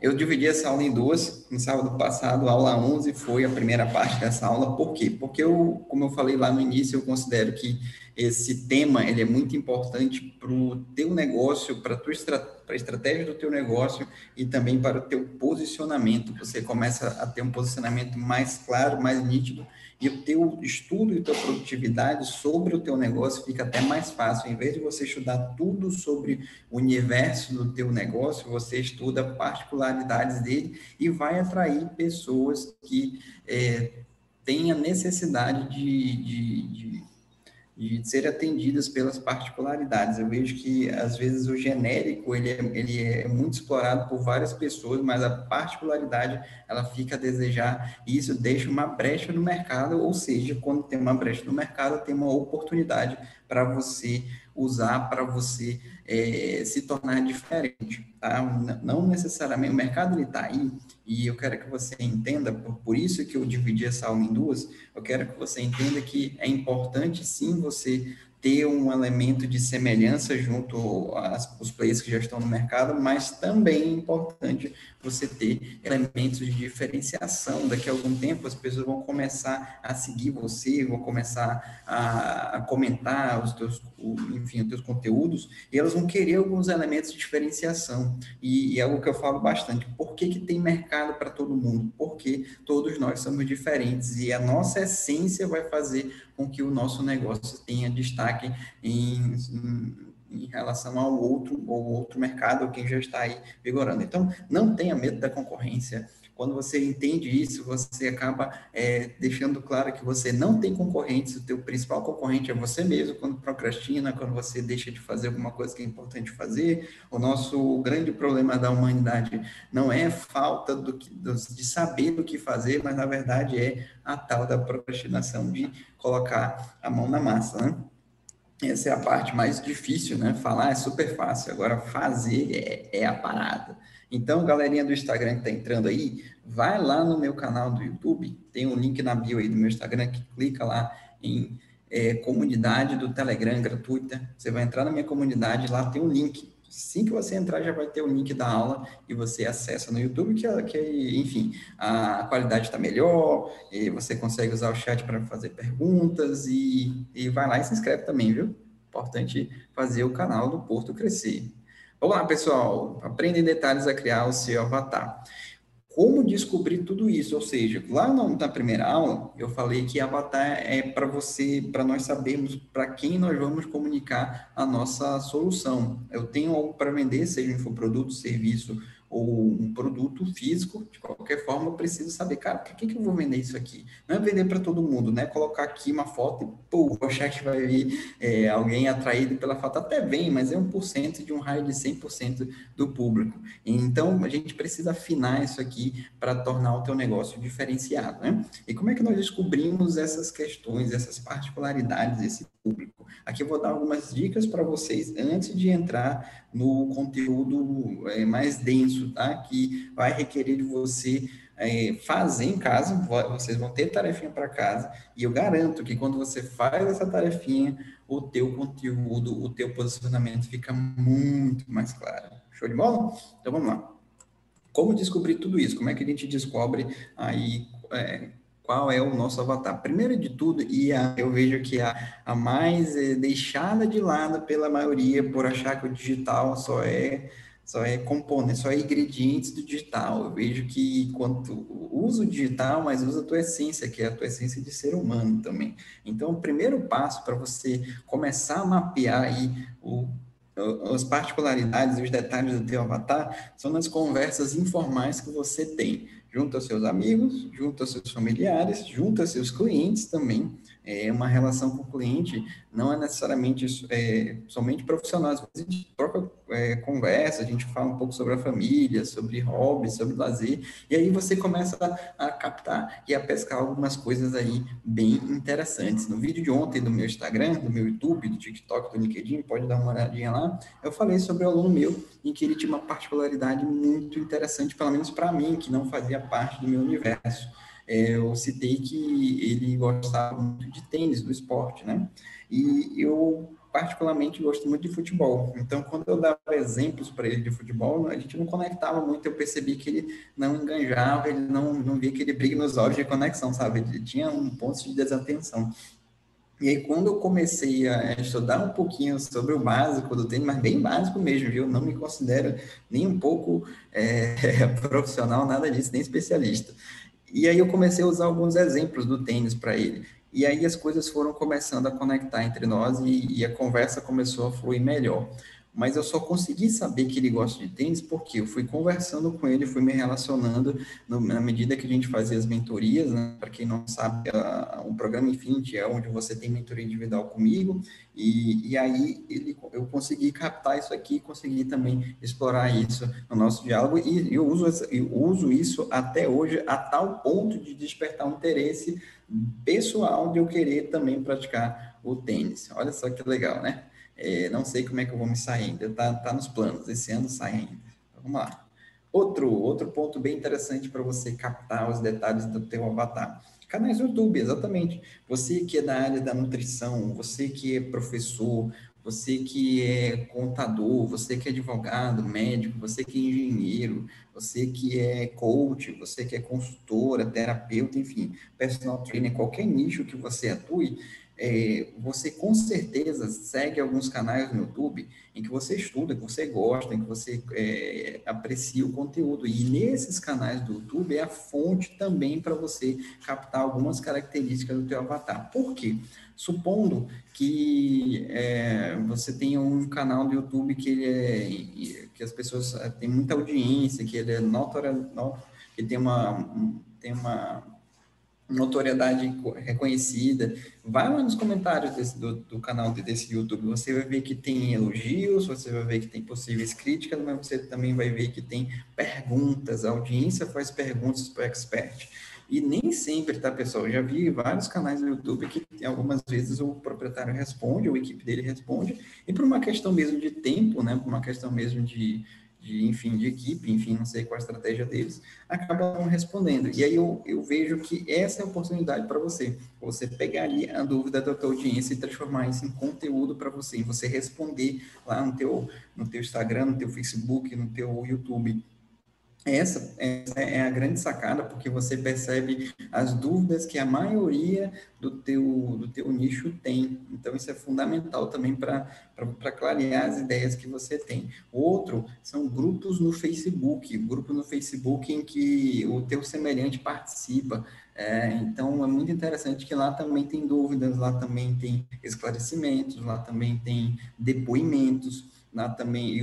eu dividi essa aula em duas. No sábado passado, aula 11 foi a primeira parte dessa aula. Por quê? Porque eu, como eu falei lá no início, eu considero que esse tema ele é muito importante para o teu negócio, para a tua a estratégia do teu negócio e também para o teu posicionamento. Você começa a ter um posicionamento mais claro, mais nítido e o teu estudo e tua produtividade sobre o teu negócio fica até mais fácil. Em vez de você estudar tudo sobre o universo do teu negócio, você estuda particularidades dele e vai atrair pessoas que é, têm a necessidade de, de, de de ser atendidas pelas particularidades. Eu vejo que, às vezes, o genérico, ele é, ele é muito explorado por várias pessoas, mas a particularidade, ela fica a desejar, e isso deixa uma brecha no mercado, ou seja, quando tem uma brecha no mercado, tem uma oportunidade para você usar, para você é, se tornar diferente, tá? Não necessariamente, o mercado está aí, e eu quero que você entenda, por, por isso que eu dividi essa aula em duas, eu quero que você entenda que é importante sim você ter um elemento de semelhança junto aos players que já estão no mercado, mas também é importante você ter elementos de diferenciação. Daqui a algum tempo as pessoas vão começar a seguir você, vão começar a, comentar os teus, enfim, os teus conteúdos, e elas vão querer alguns elementos de diferenciação. E, e é algo que eu falo bastante. Por que, que tem mercado para todo mundo? Porque todos nós somos diferentes e a nossa essência vai fazer com que o nosso negócio tenha destaque em, em em relação ao outro ou outro mercado ou quem já está aí vigorando. Então, não tenha medo da concorrência. Quando você entende isso, você acaba é, deixando claro que você não tem concorrentes, o teu principal concorrente é você mesmo, quando procrastina, quando você deixa de fazer alguma coisa que é importante fazer. O nosso grande problema da humanidade não é falta do que, de saber o que fazer, mas na verdade é a tal da procrastinação de colocar a mão na massa, né? Essa é a parte mais difícil, né? Falar é super fácil, agora fazer é, é a parada. Então, galerinha do Instagram que está entrando aí, vai lá no meu canal do YouTube, tem um link na bio aí do meu Instagram, que clica lá em é, comunidade do Telegram gratuita. Você vai entrar na minha comunidade, lá tem um link. Assim que você entrar, já vai ter o link da aula e você acessa no YouTube, que, que enfim, a qualidade está melhor, e você consegue usar o chat para fazer perguntas e, e vai lá e se inscreve também, viu? Importante fazer o canal do Porto crescer. Vamos lá, pessoal. Aprenda em detalhes a criar o seu avatar como descobrir tudo isso, ou seja, lá na primeira aula eu falei que avatar é para você, para nós sabermos para quem nós vamos comunicar a nossa solução. Eu tenho algo para vender, seja infoproduto, serviço ou um produto físico, de qualquer forma, eu preciso saber, cara, por que, que eu vou vender isso aqui? Não é vender para todo mundo, né? Colocar aqui uma foto e, pô, o chat vai vir é, alguém atraído pela foto. Até vem, mas é 1% de um raio de 100% do público. Então, a gente precisa afinar isso aqui para tornar o teu negócio diferenciado, né? E como é que nós descobrimos essas questões, essas particularidades desse público? Aqui eu vou dar algumas dicas para vocês antes de entrar no conteúdo é, mais denso, tá? Que vai requerer de você é, fazer em casa, vocês vão ter tarefinha para casa, e eu garanto que quando você faz essa tarefinha, o teu conteúdo, o teu posicionamento fica muito mais claro. Show de bola? Então vamos lá. Como descobrir tudo isso? Como é que a gente descobre aí é, qual é o nosso avatar. Primeiro de tudo, e a, eu vejo que a, a mais é deixada de lado pela maioria por achar que o digital só é só é componente, só é ingredientes do digital. Eu vejo que quando usa o digital, mas usa a tua essência, que é a tua essência de ser humano também. Então, o primeiro passo para você começar a mapear aí o as particularidades e os detalhes do teu avatar são nas conversas informais que você tem junto aos seus amigos, junto aos seus familiares, junto aos seus clientes também. É uma relação com o cliente não é necessariamente é, somente profissional, a gente troca é, conversa, a gente fala um pouco sobre a família, sobre hobby, sobre lazer, e aí você começa a, a, captar e a pescar algumas coisas aí bem interessantes. No vídeo de ontem do meu Instagram, do meu YouTube, do TikTok, do LinkedIn, pode dar uma olhadinha lá, eu falei sobre o aluno meu, em que ele tinha uma particularidade muito interessante, pelo menos para mim, que não fazia parte do meu universo. Eu citei que ele gostava muito de tênis, do esporte, né? E eu particularmente gosto muito de futebol. Então, quando eu dava exemplos para ele de futebol, a gente não conectava muito. Eu percebi que ele não enganjava, ele não, não via aquele brilho nos olhos de conexão, sabe? Ele tinha um ponto de desatenção. E aí, quando eu comecei a estudar um pouquinho sobre o básico do tênis, mas bem básico mesmo, viu? Não me considero nem um pouco é, profissional, nada disso, nem especialista. E aí eu comecei a usar alguns exemplos do tênis para ele. E aí as coisas foram começando a conectar entre nós e, e a conversa começou a fluir melhor mas eu só consegui saber que ele gosta de tênis porque eu fui conversando com ele, fui me relacionando no, na medida que a gente fazia as mentorias, né? Para quem não sabe, a, o programa Infinity é onde você tem mentoria individual comigo, e, e aí ele, eu consegui captar isso aqui, consegui também explorar isso no nosso diálogo, e eu uso, eu uso isso até hoje a tal ponto de despertar um interesse pessoal de eu querer também praticar o tênis. Olha só que legal, né? É, não sei como é que eu vou me sair ainda, tá, tá nos planos, esse ano sai ainda. Então, vamos lá. Outro, outro ponto bem interessante para você captar os detalhes do teu avatar. Canais do YouTube, exatamente. Você que é da área da nutrição, você que é professor, você que é contador, você que é advogado, médico, você que é engenheiro, você que é coach, você que é consultora, terapeuta, enfim, personal trainer, qualquer nicho que você atue, é, você com certeza segue alguns canais no YouTube em que você estuda, que você gosta, em que você é, aprecia o conteúdo. E nesses canais do YouTube é a fonte também para você captar algumas características do teu avatar. Por quê? Supondo que é, você tenha um canal do YouTube que ele é, que as pessoas é, têm muita audiência, que ele é notório, que tem uma, tem uma notoriedade reconhecida. Vai lá nos comentários desse, do, do, canal desse YouTube, você vai ver que tem elogios, você vai ver que tem possíveis críticas, mas você também vai ver que tem perguntas. A audiência faz perguntas para o expert. E nem sempre, tá, pessoal? Eu já vi vários canais do YouTube que algumas vezes o proprietário responde, ou a equipe dele responde, e por uma questão mesmo de tempo, né, por uma questão mesmo de, de, enfim, de equipe, enfim, não sei qual a estratégia deles, acabam respondendo. E aí eu, eu vejo que essa é a oportunidade para você. Você pegar ali a dúvida da tua audiência e transformar isso em conteúdo para você, e você responder lá no teu, no teu Instagram, no teu Facebook, no teu YouTube. Essa, essa, é a grande sacada, porque você percebe as dúvidas que a maioria do teu, do teu nicho tem. Então, isso é fundamental também para clarear as ideias que você tem. Outro são grupos no Facebook, grupo no Facebook em que o teu semelhante participa. É, então, é muito interessante que lá também tem dúvidas, lá também tem esclarecimentos, lá também tem depoimentos lá também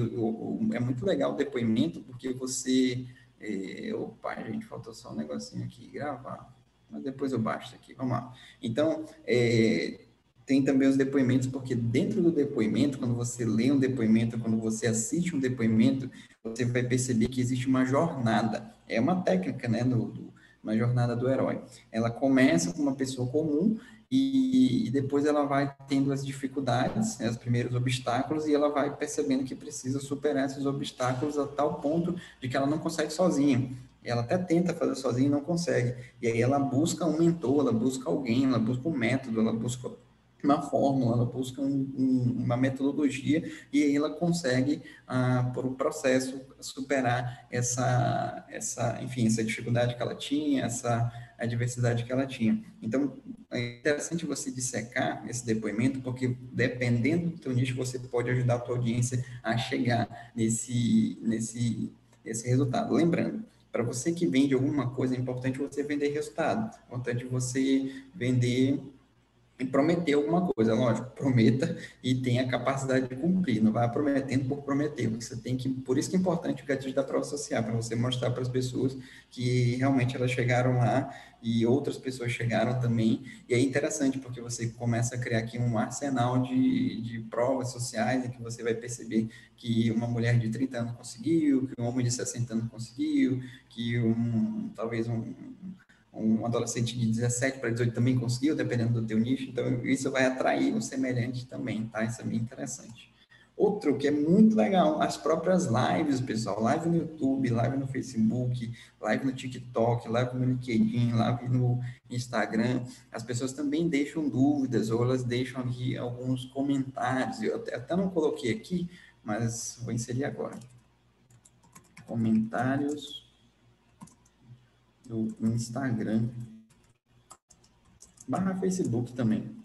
é muito legal o depoimento, porque você. É, opa, gente, faltou só um negocinho aqui, gravar. Mas depois eu baixo aqui, vamos lá. Então, é, tem também os depoimentos, porque dentro do depoimento, quando você lê um depoimento, quando você assiste um depoimento, você vai perceber que existe uma jornada. É uma técnica, né, do, do uma jornada do herói. Ela começa com uma pessoa comum e, e, depois ela vai tendo as dificuldades, né, os primeiros obstáculos, e ela vai percebendo que precisa superar esses obstáculos a tal ponto de que ela não consegue sozinha. Ela até tenta fazer sozinha e não consegue. E aí ela busca um mentor, ela busca alguém, ela busca um método, ela busca uma fórmula, ela busca um, um, uma metodologia e aí ela consegue, ah, por um processo, superar essa, essa, enfim, essa dificuldade que ela tinha, essa adversidade que ela tinha. Então, é interessante você dissecar esse depoimento, porque dependendo do teu nicho, você pode ajudar a tua audiência a chegar nesse, nesse, nesse resultado. Lembrando, para você que vende alguma coisa, é importante você vender resultado. É importante você vender e prometer alguma coisa, lógico, prometa e tenha a capacidade de cumprir, não vai prometendo por prometer, você tem que, por isso que é importante o gatilho da prova social, para você mostrar para as pessoas que realmente elas chegaram lá e outras pessoas chegaram também, e é interessante porque você começa a criar aqui um arsenal de, de provas sociais em que você vai perceber que uma mulher de 30 anos conseguiu, que um homem de 60 anos conseguiu, que um, talvez um, um adolescente de 17 para 18 também conseguiu, dependendo do teu nicho, então isso vai atrair um semelhante também, tá? Isso é bem interessante. Outro que é muito legal, as próprias lives, pessoal. Live no YouTube, live no Facebook, live no TikTok, live no LinkedIn, live no Instagram. As pessoas também deixam dúvidas ou elas deixam aqui alguns comentários. Eu até, até não coloquei aqui, mas vou inserir agora. Comentários do Instagram. Barra Facebook também.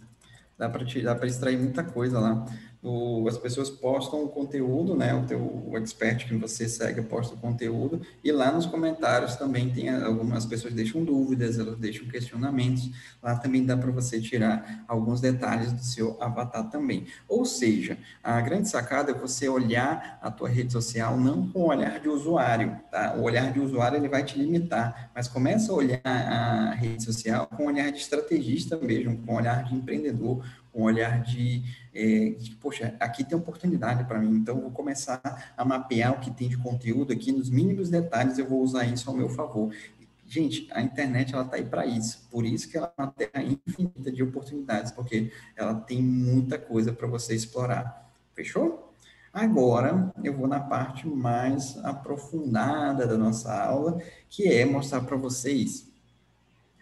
Dá para extrair muita coisa lá o, as pessoas postam o conteúdo, né? O teu o expert que você segue posta o conteúdo e lá nos comentários também tem algumas pessoas deixam dúvidas, elas deixam questionamentos. Lá também dá para você tirar alguns detalhes do seu avatar também. Ou seja, a grande sacada é você olhar a tua rede social não com o olhar de usuário, tá? O olhar de usuário ele vai te limitar, mas começa a olhar a rede social com o olhar de estrategista mesmo, com o olhar de empreendedor, um olhar de, é, de poxa, aqui tem oportunidade para mim, então vou começar a mapear o que tem de conteúdo aqui, nos mínimos detalhes eu vou usar isso ao meu favor. Gente, a internet ela está aí para isso, por isso que ela é uma terra infinita de oportunidades, porque ela tem muita coisa para você explorar. Fechou? Agora eu vou na parte mais aprofundada da nossa aula, que é mostrar para vocês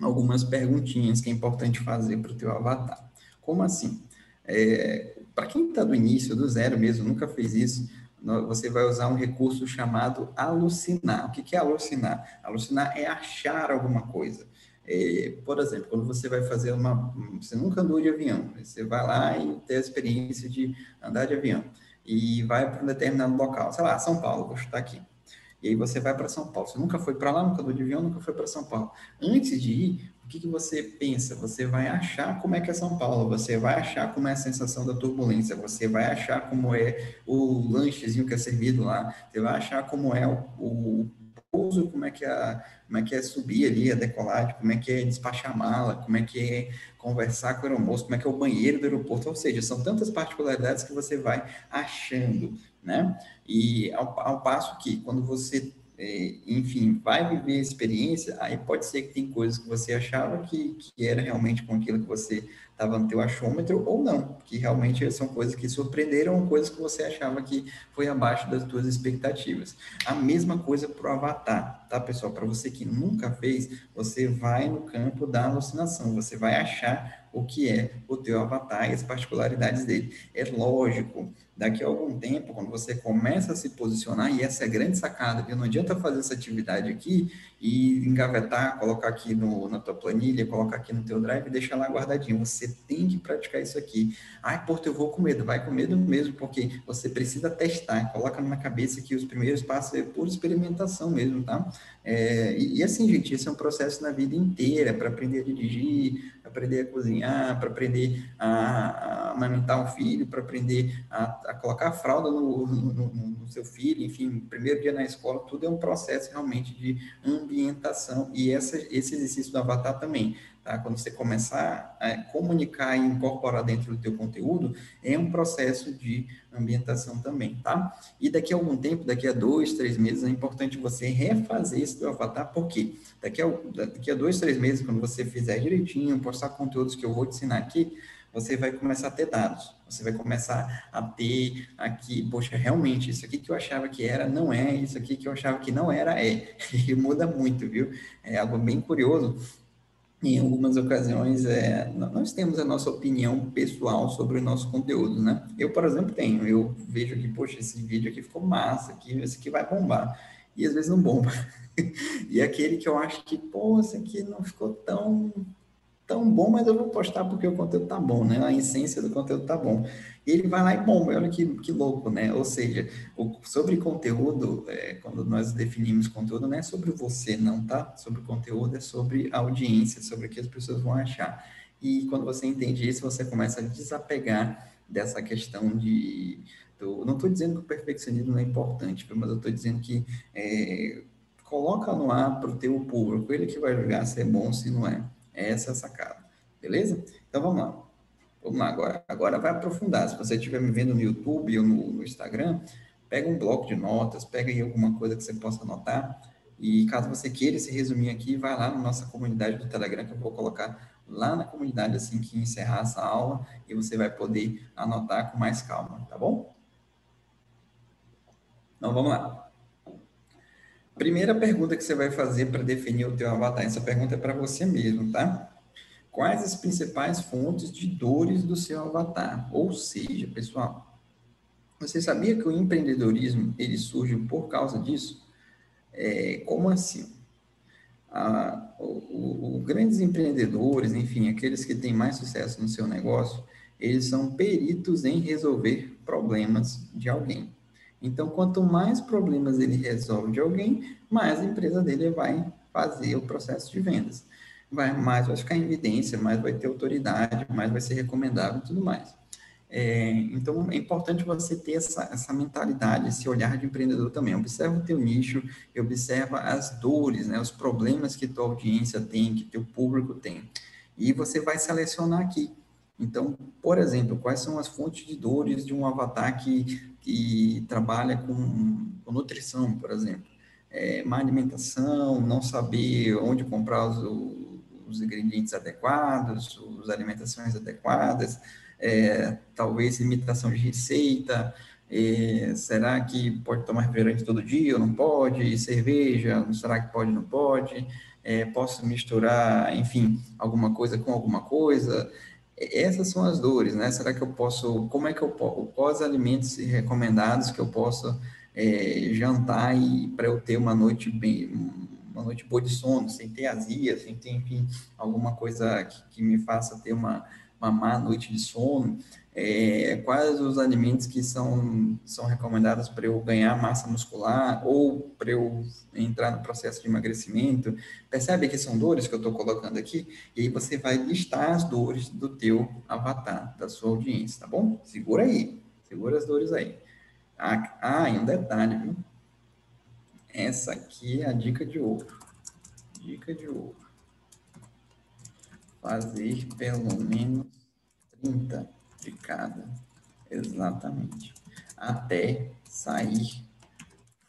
algumas perguntinhas que é importante fazer para o teu avatar. Como assim? É, Para quem está do início, do zero mesmo, nunca fez isso, você vai usar um recurso chamado alucinar. O que é alucinar? Alucinar é achar alguma coisa. É, por exemplo, quando você vai fazer uma. Você nunca andou de avião, você vai lá e tem a experiência de andar de avião e vai para um determinado local, sei lá, São Paulo, vou chutar aqui. E aí você vai para São Paulo. Você nunca foi para lá, nunca andou de avião, nunca foi para São Paulo. Antes de ir, o que, que você pensa? Você vai achar como é que é São Paulo, você vai achar como é a sensação da turbulência, você vai achar como é o lanchezinho que é servido lá, você vai achar como é o, o pouso, como é que é, como é que é subir ali, a decolagem, como é que é despachar mala, como é que é conversar com o aeromoço, como é que é o banheiro do aeroporto, ou seja, são tantas particularidades que você vai achando, né? E ao, ao passo que quando você enfim, vai viver a experiência, aí pode ser que tem coisas que você achava que, que era realmente com aquilo que você estava no teu achômetro ou não, que realmente são coisas que surpreenderam coisas que você achava que foi abaixo das tuas expectativas. A mesma coisa para o avatar, tá, pessoal? Para você que nunca fez, você vai no campo da alucinação, você vai achar o que é o teu avatar e as particularidades dele. É lógico, daqui a algum tempo, quando você começa a se posicionar, e essa é a grande sacada, viu? Não adianta fazer essa atividade aqui e engavetar, colocar aqui no, na tua planilha, colocar aqui no teu drive e deixar lá guardadinho. Você tem que praticar isso aqui. Ai, Porto, eu vou com medo. Vai com medo mesmo, porque você precisa testar. Coloca na cabeça que os primeiros passos é por experimentação mesmo, tá? É, e, e, assim, gente, esse é um processo na vida inteira para aprender a dirigir, aprender a cozinhar, para aprender a, amamentar um filho, para aprender a, a, colocar a fralda no, no, no, no, seu filho, enfim, primeiro dia na escola, tudo é um processo realmente de ambientação e essa, esse exercício do avatar também. Tá? Quando você começar a comunicar e incorporar dentro do teu conteúdo, é um processo de ambientação também, tá? E daqui a algum tempo, daqui a dois, três meses, é importante você refazer esse teu avatar, porque daqui a, daqui a dois, três meses, quando você fizer direitinho, postar conteúdos que eu vou te ensinar aqui, você vai começar a ter dados, você vai começar a ter aqui, poxa, realmente, isso aqui que eu achava que era, não é, isso aqui que eu achava que não era, é. E muda muito, viu? É algo bem curioso, em algumas ocasiões, é, nós temos a nossa opinião pessoal sobre o nosso conteúdo, né? Eu, por exemplo, tenho. Eu vejo que, poxa, esse vídeo aqui ficou massa, aqui, esse aqui vai bombar. E às vezes não bomba. e aquele que eu acho que, pô, esse aqui não ficou tão tão bom, mas eu vou postar porque o conteúdo tá bom, né? A essência do conteúdo tá bom. E ele vai lá e bomba, olha que, que louco, né? Ou seja, o, sobre conteúdo, é, quando nós definimos conteúdo, não é sobre você, não, tá? Sobre conteúdo é sobre a audiência, sobre o que as pessoas vão achar. E quando você entende isso, você começa a desapegar dessa questão de. Do, não estou dizendo que o perfeccionismo não é importante, mas eu estou dizendo que é, coloca no ar para o teu público, ele que vai julgar se é bom, se não é. Essa é a sacada. Beleza? Então vamos lá. Vamos lá agora. Agora vai aprofundar. Se você estiver me vendo no YouTube ou no, no, Instagram, pega um bloco de notas, pega aí alguma coisa que você possa anotar. E caso você queira esse resuminho aqui, vai lá na nossa comunidade do Telegram, que eu vou colocar lá na comunidade assim que encerrar essa aula e você vai poder anotar com mais calma, tá bom? Então, vamos lá. Primeira pergunta que você vai fazer para definir o teu avatar, essa pergunta é para você mesmo, tá? Quais as principais fontes de dores do seu avatar? Ou seja, pessoal, você sabia que o empreendedorismo ele surge por causa disso? É, como assim? Ah, o, o, grandes empreendedores, enfim, aqueles que têm mais sucesso no seu negócio, eles são peritos em resolver problemas de alguém. Então, quanto mais problemas ele resolve de alguém, mais a empresa dele vai fazer o processo de vendas. Vai, mais vai ficar em evidência, mais vai ter autoridade, mais vai ser recomendável e tudo mais. É, então, é importante você ter essa, essa mentalidade, esse olhar de empreendedor também. Observa o teu nicho observa as dores, né, os problemas que tua audiência tem, que teu público tem. E você vai selecionar aqui. Então, por exemplo, quais são as fontes de dores de um avatar que, que trabalha com, com nutrição, por exemplo? É, má alimentação, não saber onde comprar os, os ingredientes adequados, as alimentações adequadas, é, talvez limitação de receita, é, será que pode tomar refrigerante todo dia ou não pode? Cerveja, será que pode ou não pode? É, posso misturar, enfim, alguma coisa com alguma coisa? Essas são as dores, né? Será que eu posso, como é que eu posso, quais alimentos recomendados que eu posso é, jantar e para eu ter uma noite bem, uma noite boa de sono, sem ter azia, sem ter, enfim, alguma coisa que, que me faça ter uma, uma má noite de sono, é, quais os alimentos que são, são recomendados para eu ganhar massa muscular ou para eu entrar no processo de emagrecimento. Percebe que são dores que eu estou colocando aqui? E aí você vai listar as dores do teu avatar, da sua audiência, tá bom? Segura aí, segura as dores aí. Ah, ah e um detalhe, viu? Essa aqui é a dica de ouro. Dica de ouro fazer pelo menos 30 de cada. Exatamente. Até sair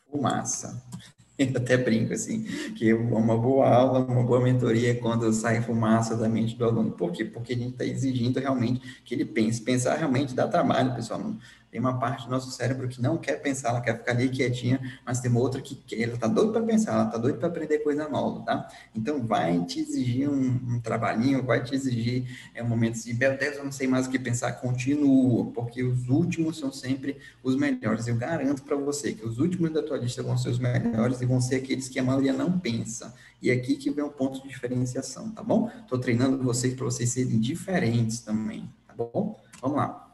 fumaça. Eu até brinco assim, que uma boa aula, uma boa mentoria é quando sai fumaça da mente do aluno. Por quê? Porque a gente está exigindo realmente que ele pense. Pensar realmente dá trabalho, pessoal. Não, tem uma parte do nosso cérebro que não quer pensar, ela quer ficar ali quietinha, mas tem uma outra que ela tá doida para pensar, ela tá doida para aprender coisa nova, tá? Então vai te exigir um, um trabalhinho, vai te exigir é, um momento de, meu Deus, eu não sei mais o que pensar, continua, porque os últimos são sempre os melhores. Eu garanto para você que os últimos da tua lista vão ser os melhores e vão ser aqueles que a maioria não pensa. E é aqui que vem o ponto de diferenciação, tá bom? Estou treinando vocês para vocês serem diferentes também, tá bom? Vamos lá.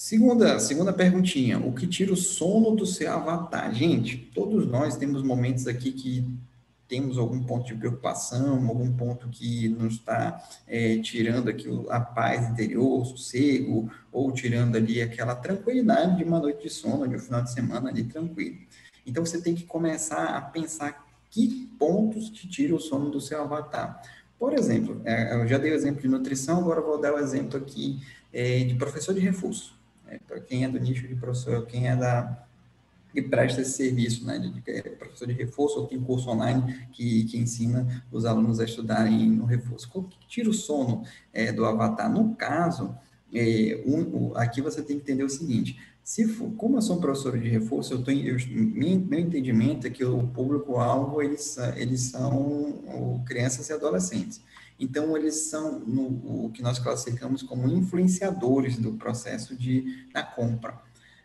Segunda, segunda perguntinha, o que tira o sono do seu avatar? Gente, todos nós temos momentos aqui que temos algum ponto de preocupação, algum ponto que nos está é, tirando aqui a paz interior, o sossego, ou tirando ali aquela tranquilidade de uma noite de sono, de um final de semana ali tranquilo. Então, você tem que começar a pensar que pontos te tiram o sono do seu avatar. Por exemplo, é, eu já dei o exemplo de nutrição, agora vou dar o exemplo aqui é, de professor de reforço é, para quem é do nicho de professor, quem é da que presta esse serviço, né, de, de é professor de reforço ou tem curso online que, que ensina os alunos a estudarem no reforço. Tira o sono é, do avatar? No caso, é, um, aqui você tem que entender o seguinte, se for, como eu sou um professor de reforço, eu tô, eu, meu, meu entendimento é que o público-alvo, eles, eles são crianças e adolescentes. Então, eles são no, o que nós classificamos como influenciadores do processo de, da compra.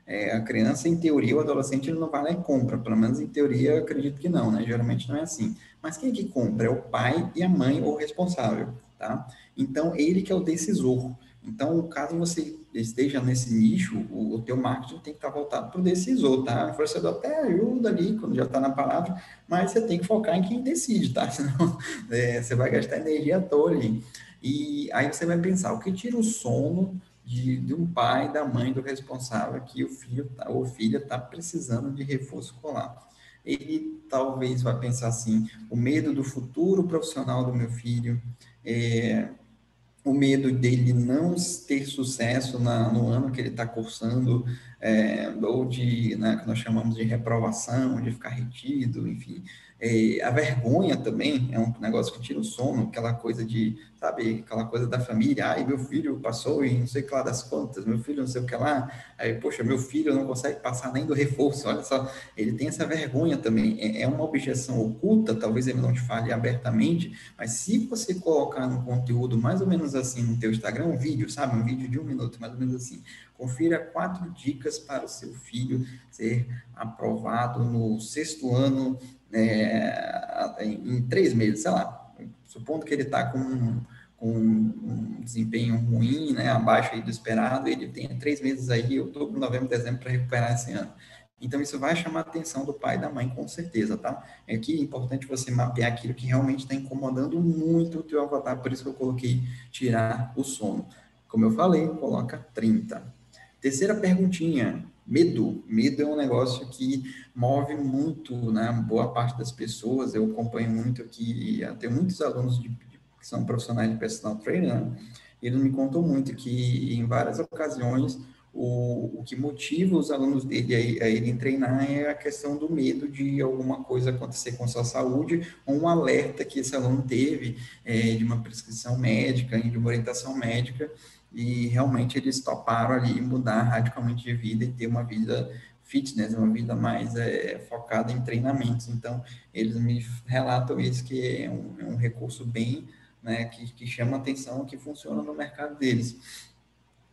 É, a criança, em teoria, o adolescente ele não vai lá e compra, pelo menos em teoria, acredito que não, né? Geralmente não é assim. Mas quem é que compra? É o pai e a mãe, ou responsável, tá? Então, ele que é o decisor. Então, caso você esteja nesse nicho, o, o teu marketing tem que estar voltado para o decisor, tá? O influenciador até ajuda ali, quando já está na palavra, mas você tem que focar em quem decide, tá? Senão é, você vai gastar energia toda ali. E aí você vai pensar, o que tira o sono de, de um pai, da mãe, do responsável que o filho tá, ou filha está precisando de reforço escolar? Ele talvez vai pensar assim, o medo do futuro profissional do meu filho, é, o medo dele não ter sucesso na, no ano que ele está cursando, é, ou de, né, que nós chamamos de reprovação, de ficar retido, enfim, É, a vergonha também é um negócio que tira o sono, aquela coisa de, sabe, aquela coisa da família. Ai, meu filho passou e não sei o que lá das contas, meu filho não sei o que lá. Aí, poxa, meu filho não consegue passar nem do reforço. Olha só, ele tem essa vergonha também. É, é uma objeção oculta, talvez ele não te fale abertamente, mas se você colocar um conteúdo mais ou menos assim no teu Instagram, um vídeo, sabe, um vídeo de um minuto, mais ou menos assim, confira quatro dicas para o seu filho ser aprovado no sexto ano é, em, três meses, sei lá, supondo que ele está com, com um desempenho ruim, né, abaixo do esperado, ele tem três meses aí, outubro, novembro, dezembro, para recuperar esse ano. Então, isso vai chamar a atenção do pai e da mãe, com certeza, tá? É que é importante você mapear aquilo que realmente está incomodando muito o teu avatar, por isso que eu coloquei tirar o sono. Como eu falei, coloca 30. Terceira perguntinha, medo. Medo é um negócio que move muito, né? Boa parte das pessoas. Eu acompanho muito aqui, tenho muitos alunos de, que são profissionais de personal trainer, né? eles me contam muito que em várias ocasiões o, o que motiva os alunos dele a, a irem treinar é a questão do medo de alguma coisa acontecer com sua saúde, ou um alerta que esse aluno teve é, de uma prescrição médica, de uma orientação médica, e realmente eles toparam ali mudar radicalmente de vida e ter uma vida fitness, uma vida mais é, focada em treinamentos. Então, eles me relatam isso, que é um, é um recurso bem, né, que, que chama atenção, que funciona no mercado deles.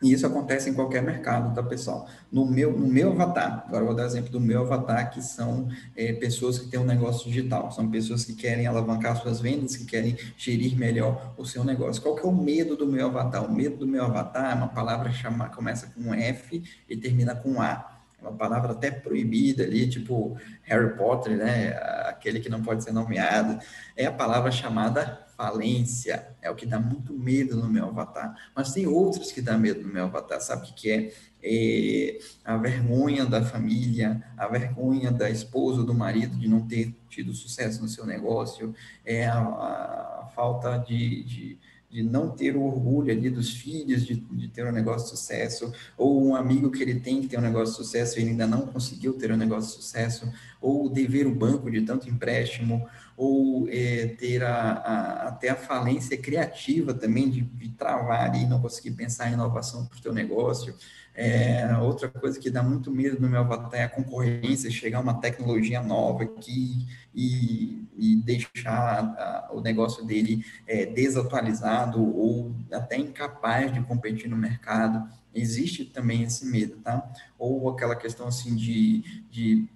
E isso acontece em qualquer mercado, tá, pessoal? No meu, no meu avatar, agora eu vou dar exemplo do meu avatar, que são é, pessoas que têm um negócio digital, são pessoas que querem alavancar suas vendas, que querem gerir melhor o seu negócio. Qual que é o medo do meu avatar? O medo do meu avatar é uma palavra chamada, começa com F e termina com A. É uma palavra até proibida ali, tipo Harry Potter, né? Aquele que não pode ser nomeado. É a palavra chamada falência, é o que dá muito medo no meu avatar. Mas tem outros que dá medo no meu avatar, sabe o que, que é? é? A vergonha da família, a vergonha da esposa ou do marido de não ter tido sucesso no seu negócio, é a, a falta de, de de não ter o orgulho ali dos filhos de, de, ter um negócio de sucesso, ou um amigo que ele tem que ter um negócio de sucesso e ele ainda não conseguiu ter um negócio de sucesso, ou dever o banco de tanto empréstimo, ou é, ter a, a, até a falência criativa também de, de travar e não conseguir pensar em inovação para o seu negócio. É, outra coisa que dá muito medo no meu avatar é a concorrência, chegar uma tecnologia nova aqui e, e deixar a, o negócio dele é, desatualizado ou até incapaz de competir no mercado. Existe também esse medo, tá? Ou aquela questão assim de, de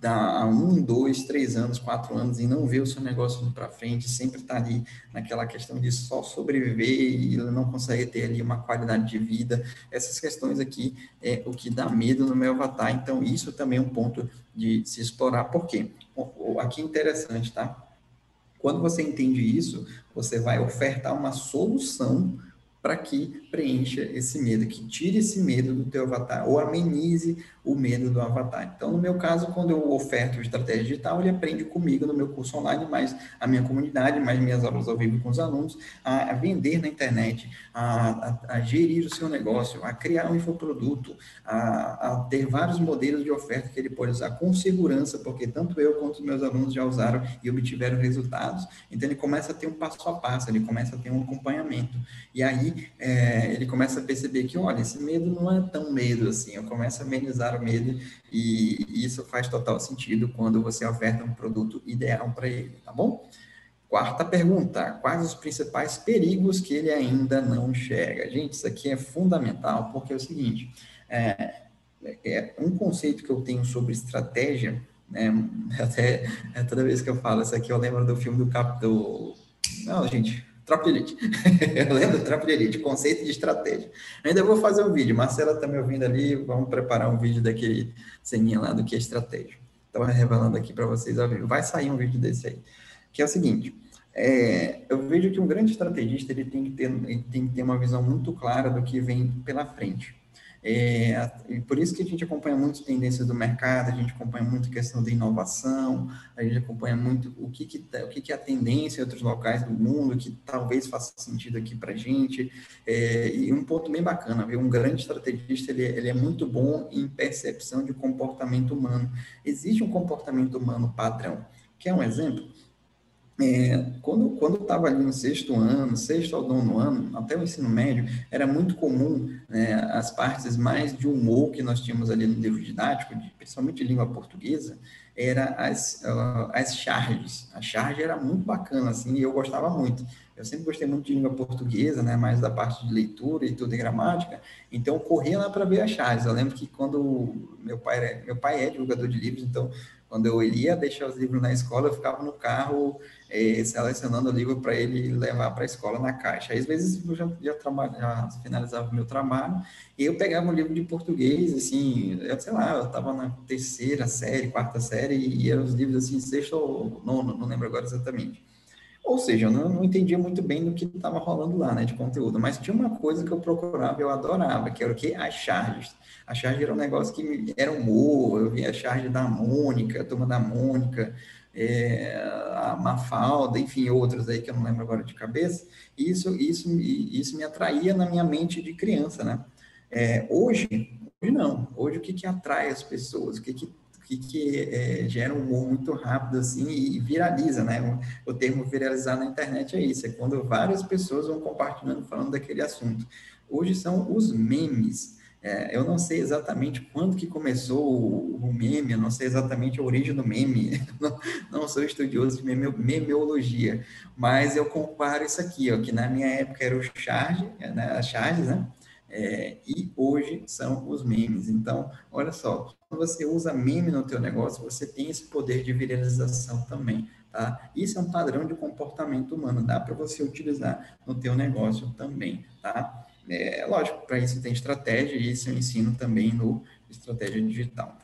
dá um, dois, três anos, quatro anos e não vê o seu negócio indo para frente, sempre está ali naquela questão de só sobreviver e não consegue ter ali uma qualidade de vida. Essas questões aqui é o que dá medo no meu avatar. Então, isso também é um ponto de se explorar. Por quê? Aqui é interessante, tá? Quando você entende isso, você vai ofertar uma solução para que preencha esse medo, que tire esse medo do teu avatar, ou amenize o medo do avatar. Então, no meu caso, quando eu oferto estratégia digital, ele aprende comigo no meu curso online, mais a minha comunidade, mais minhas aulas ao vivo com os alunos, a, vender na internet, a, a, a, gerir o seu negócio, a criar um infoproduto, a, a ter vários modelos de oferta que ele pode usar com segurança, porque tanto eu quanto os meus alunos já usaram e obtiveram resultados. Então, ele começa a ter um passo a passo, ele começa a ter um acompanhamento. E aí, é, ele começa a perceber que, olha, esse medo não é tão medo assim, eu começo a amenizar o medo e, isso faz total sentido quando você oferta um produto ideal para ele, tá bom? Quarta pergunta: quais os principais perigos que ele ainda não enxerga? Gente, isso aqui é fundamental porque é o seguinte: é, é um conceito que eu tenho sobre estratégia, né, até toda vez que eu falo isso aqui, eu lembro do filme do Cap do. Não, gente, Tropa de Elite. de Elite, conceito de estratégia. Ainda vou fazer um vídeo. Marcela está me ouvindo ali, vamos preparar um vídeo daquele ceninha lá do que é estratégia. Estava revelando aqui para vocês. Vai sair um vídeo desse aí. Que é o seguinte, é, eu vejo que um grande estrategista ele tem, que ter, ele tem que ter uma visão muito clara do que vem pela frente. É, por isso que a gente acompanha muitas tendências do mercado, a gente acompanha muito questão da inovação, a gente acompanha muito o que, que, tá, o que, que é a tendência em outros locais do mundo, que talvez faça sentido aqui para a gente. É, e um ponto bem bacana, viu? um grande estrategista ele, ele é muito bom em percepção de comportamento humano. Existe um comportamento humano padrão. Quer um exemplo? É, quando quando eu estava ali no sexto ano, sexto ao nono ano, até o ensino médio, era muito comum né, as partes mais de humor que nós tínhamos ali no livro didático, de, principalmente de língua portuguesa, era as, uh, as charges. A charge era muito bacana, assim, e eu gostava muito. Eu sempre gostei muito de língua portuguesa, né, mais da parte de leitura e tudo, e gramática, então eu corria lá para ver as charges. Eu lembro que quando meu pai, era, meu pai é divulgador de livros, então quando eu ia deixar os livros na escola, eu ficava no carro é, selecionando o livro para ele levar para a escola na caixa. Às vezes eu já, já, já finalizava o meu trabalho e eu pegava um livro de português, assim, eu sei lá, eu estava na terceira série, quarta série e eram os livros assim, sexto ou nono, não lembro agora exatamente. Ou seja, eu não, não entendia muito bem do que estava rolando lá, né, de conteúdo, mas tinha uma coisa que eu procurava, eu adorava, que era o quê? As charges. A charge era um negócio que era humor, eu via a charge da Mônica, a turma da Mônica, é, a Mafalda, enfim, outros aí que eu não lembro agora de cabeça, isso, isso, isso me atraía na minha mente de criança, né? É, hoje, hoje não. Hoje o que, que atrai as pessoas? O que, que que, que é, gera um humor muito rápido assim e viraliza, né? O, o, termo viralizar na internet é isso, é quando várias pessoas vão compartilhando, falando daquele assunto. Hoje são os memes. É, eu não sei exatamente quando que começou o, o, meme, eu não sei exatamente a origem do meme, não, não sou estudioso de meme, memeologia, mas eu comparo isso aqui, ó, que na minha época era o charge, né, as charges, né? É, e hoje são os memes. Então, olha só, quando você usa meme no teu negócio, você tem esse poder de viralização também, tá? Isso é um padrão de comportamento humano, dá para você utilizar no teu negócio também, tá? É, lógico, para isso tem estratégia e isso eu ensino também no Estratégia Digital.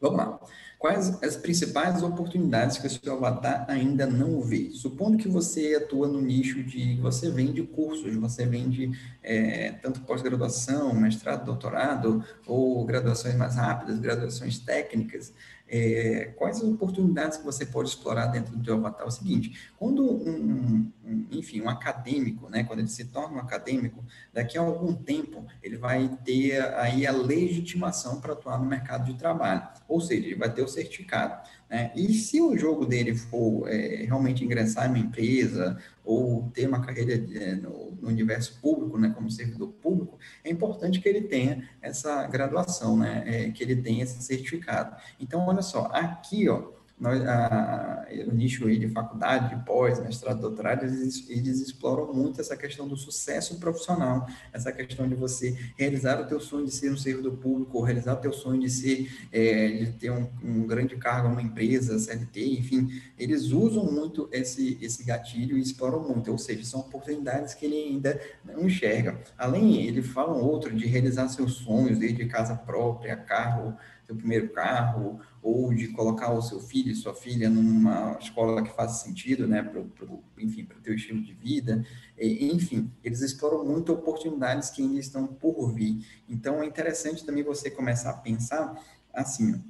Vamos lá. Quais as principais oportunidades que o seu avatar ainda não vê? Supondo que você atua no nicho de você vende cursos, você vende é, tanto pós-graduação, mestrado, doutorado, ou graduações mais rápidas, graduações técnicas, é, quais as oportunidades que você pode explorar dentro do seu avatar? É o seguinte, quando um, um, enfim, um acadêmico, né, quando ele se torna um acadêmico, daqui a algum tempo ele vai ter aí a legitimação para atuar no mercado de trabalho, ou seja, ele vai ter o certificado. Né? E se o jogo dele for é, realmente ingressar em uma empresa ou ter uma carreira é, no, no, universo público, né, como servidor público, é importante que ele tenha essa graduação, né, é, que ele tenha esse certificado. Então, olha só, aqui, ó, nós, a, o nicho aí de faculdade, de pós, mestrado, doutorado, eles, eles exploram muito essa questão do sucesso profissional, essa questão de você realizar o teu sonho de ser um servidor público, realizar o teu sonho de ser, é, de ter um, um grande cargo numa empresa, CLT, enfim, eles usam muito esse, esse gatilho e exploram muito, ou seja, são oportunidades que ele ainda não enxerga. Além, ele falam outro de realizar seus sonhos, desde casa própria, carro, seu primeiro carro, ou de colocar o seu filho sua filha numa escola que faça sentido, né, pro, pro, enfim, para o teu estilo de vida, enfim, eles exploram muito oportunidades que ainda estão por vir. Então, é interessante também você começar a pensar assim,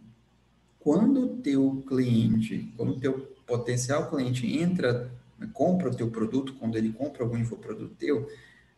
quando o teu cliente, quando o teu potencial cliente entra, compra o teu produto, quando ele compra algum infoproduto teu,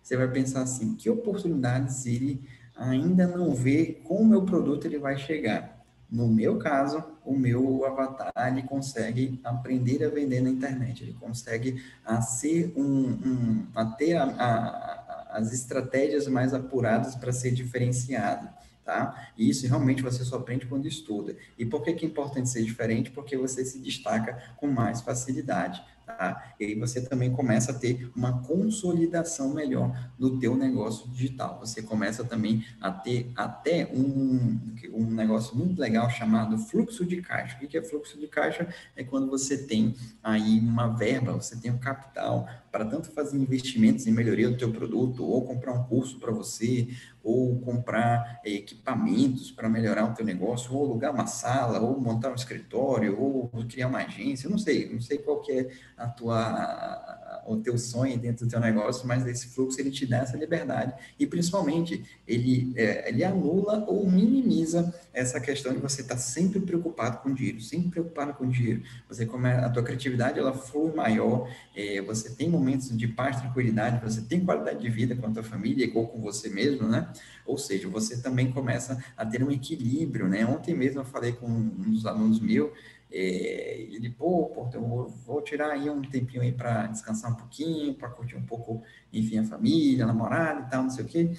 você vai pensar assim, que oportunidades ele ainda não vê como o meu produto ele vai chegar. No meu caso, o meu avatar ele consegue aprender a vender na internet, ele consegue a ser um, um a ter a, a, as estratégias mais apuradas para ser diferenciado, tá? E isso realmente você só aprende quando estuda. E por que, que é importante ser diferente? Porque você se destaca com mais facilidade. Tá? E aí você também começa a ter uma consolidação melhor do teu negócio digital. Você começa também a ter até um, um negócio muito legal chamado fluxo de caixa. O que é fluxo de caixa? É quando você tem aí uma verba, você tem um capital para tanto fazer investimentos em melhoria do teu produto, ou comprar um curso para você, ou comprar eh, equipamentos para melhorar o teu negócio, ou alugar uma sala, ou montar um escritório, ou criar uma agência, eu não sei, não sei qual que é a tua o teu sonho dentro do teu negócio, mas esse fluxo ele te dá essa liberdade e principalmente ele é, ele anula ou minimiza essa questão de você estar sempre preocupado com dinheiro, sempre preocupado com dinheiro. Você come, a tua criatividade ela flui maior, é, você tem momentos de paz, tranquilidade, você tem qualidade de vida com a tua família ou com você mesmo, né? Ou seja, você também começa a ter um equilíbrio, né? Ontem mesmo eu falei com um dos alunos meus é, ele, pô, pô, eu vou, vou tirar aí um tempinho aí para descansar um pouquinho, para curtir um pouco, enfim, a família, a namorada e tal, não sei o quê.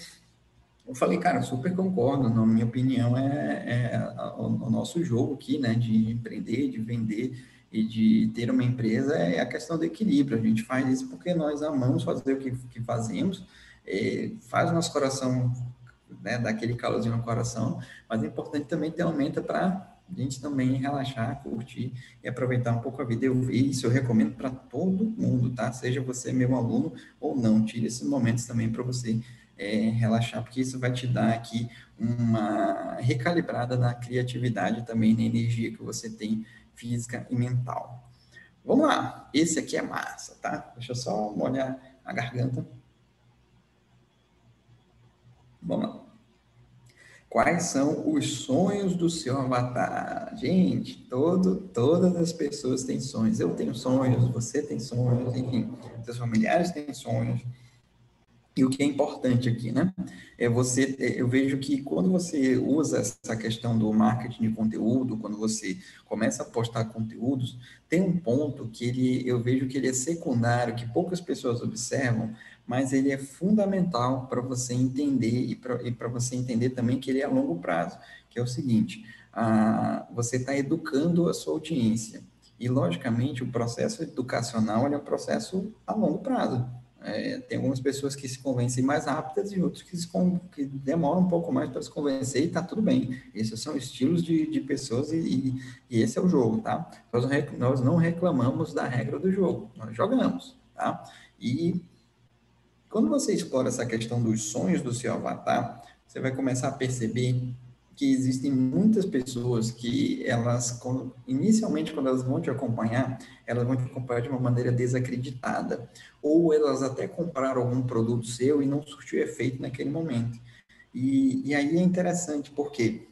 Eu falei, cara, super concordo, na minha opinião, é, é o, o, nosso jogo aqui, né, de empreender, de vender e de ter uma empresa é a questão do equilíbrio. A gente faz isso porque nós amamos fazer o que, que fazemos, é, faz o nosso coração, né, daquele calorzinho no coração, mas é importante também ter uma meta para a gente também relaxar, curtir e aproveitar um pouco a vida. Eu isso eu recomendo para todo mundo, tá? Seja você meu aluno ou não, tire esses momentos também para você é, relaxar, porque isso vai te dar aqui uma recalibrada na criatividade também, na energia que você tem física e mental. Vamos lá, esse aqui é massa, tá? Deixa eu só molhar a garganta. Vamos lá. Quais são os sonhos do seu avatar? Gente, todo, todas as pessoas têm sonhos. Eu tenho sonhos, você tem sonhos, enfim, seus familiares têm sonhos. E o que é importante aqui, né? É você, eu vejo que quando você usa essa questão do marketing de conteúdo, quando você começa a postar conteúdos, tem um ponto que ele, eu vejo que ele é secundário, que poucas pessoas observam, mas ele é fundamental para você entender e para você entender também que ele é a longo prazo, que é o seguinte: a, você está educando a sua audiência. E, logicamente, o processo educacional é um processo a longo prazo. É, tem algumas pessoas que se convencem mais rápidas e outros que, que demoram um pouco mais para se convencer e está tudo bem. Esses são estilos de, de pessoas e, e, e, esse é o jogo, tá? Nós nós não reclamamos da regra do jogo, nós jogamos, tá? E quando você explora essa questão dos sonhos do seu avatar, você vai começar a perceber que existem muitas pessoas que elas, inicialmente, quando elas vão te acompanhar, elas vão te acompanhar de uma maneira desacreditada. Ou elas até compraram algum produto seu e não surtiu efeito naquele momento. E, e aí é interessante, porque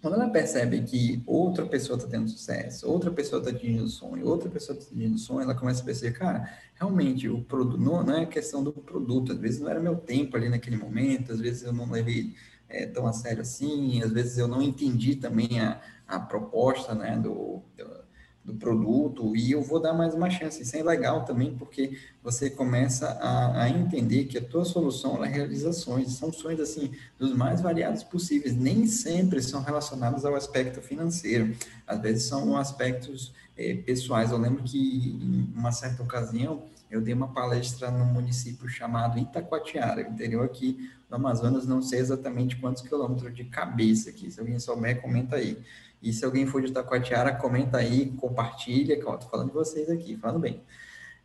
quando ela percebe que outra pessoa está tendo sucesso, outra pessoa está atingindo sonho, outra pessoa está atingindo sonho, ela começa a perceber, cara, realmente o produto não, não é questão do produto, às vezes não era meu tempo ali naquele momento, às vezes eu não levei é, tão a sério assim, às vezes eu não entendi também a, a proposta né, do, do, do, produto e eu vou dar mais uma chance. Isso é legal também porque você começa a, a entender que a tua solução é realiza sonhos, são sonhos assim dos mais variados possíveis, nem sempre são relacionados ao aspecto financeiro, às vezes são aspectos é, pessoais. Eu lembro que em uma certa ocasião eu dei uma palestra num município chamado Itacoatiara, interior aqui do Amazonas, não sei exatamente quantos quilômetros de cabeça aqui, se alguém souber, comenta aí. E se alguém for de Itacoatiara, comenta aí, compartilha, que eu tô falando de vocês aqui, falando bem.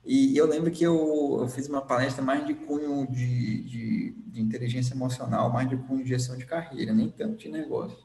E eu lembro que eu, eu fiz uma palestra mais de cunho de, de, de, inteligência emocional, mais de cunho de gestão de carreira, nem tanto de negócio.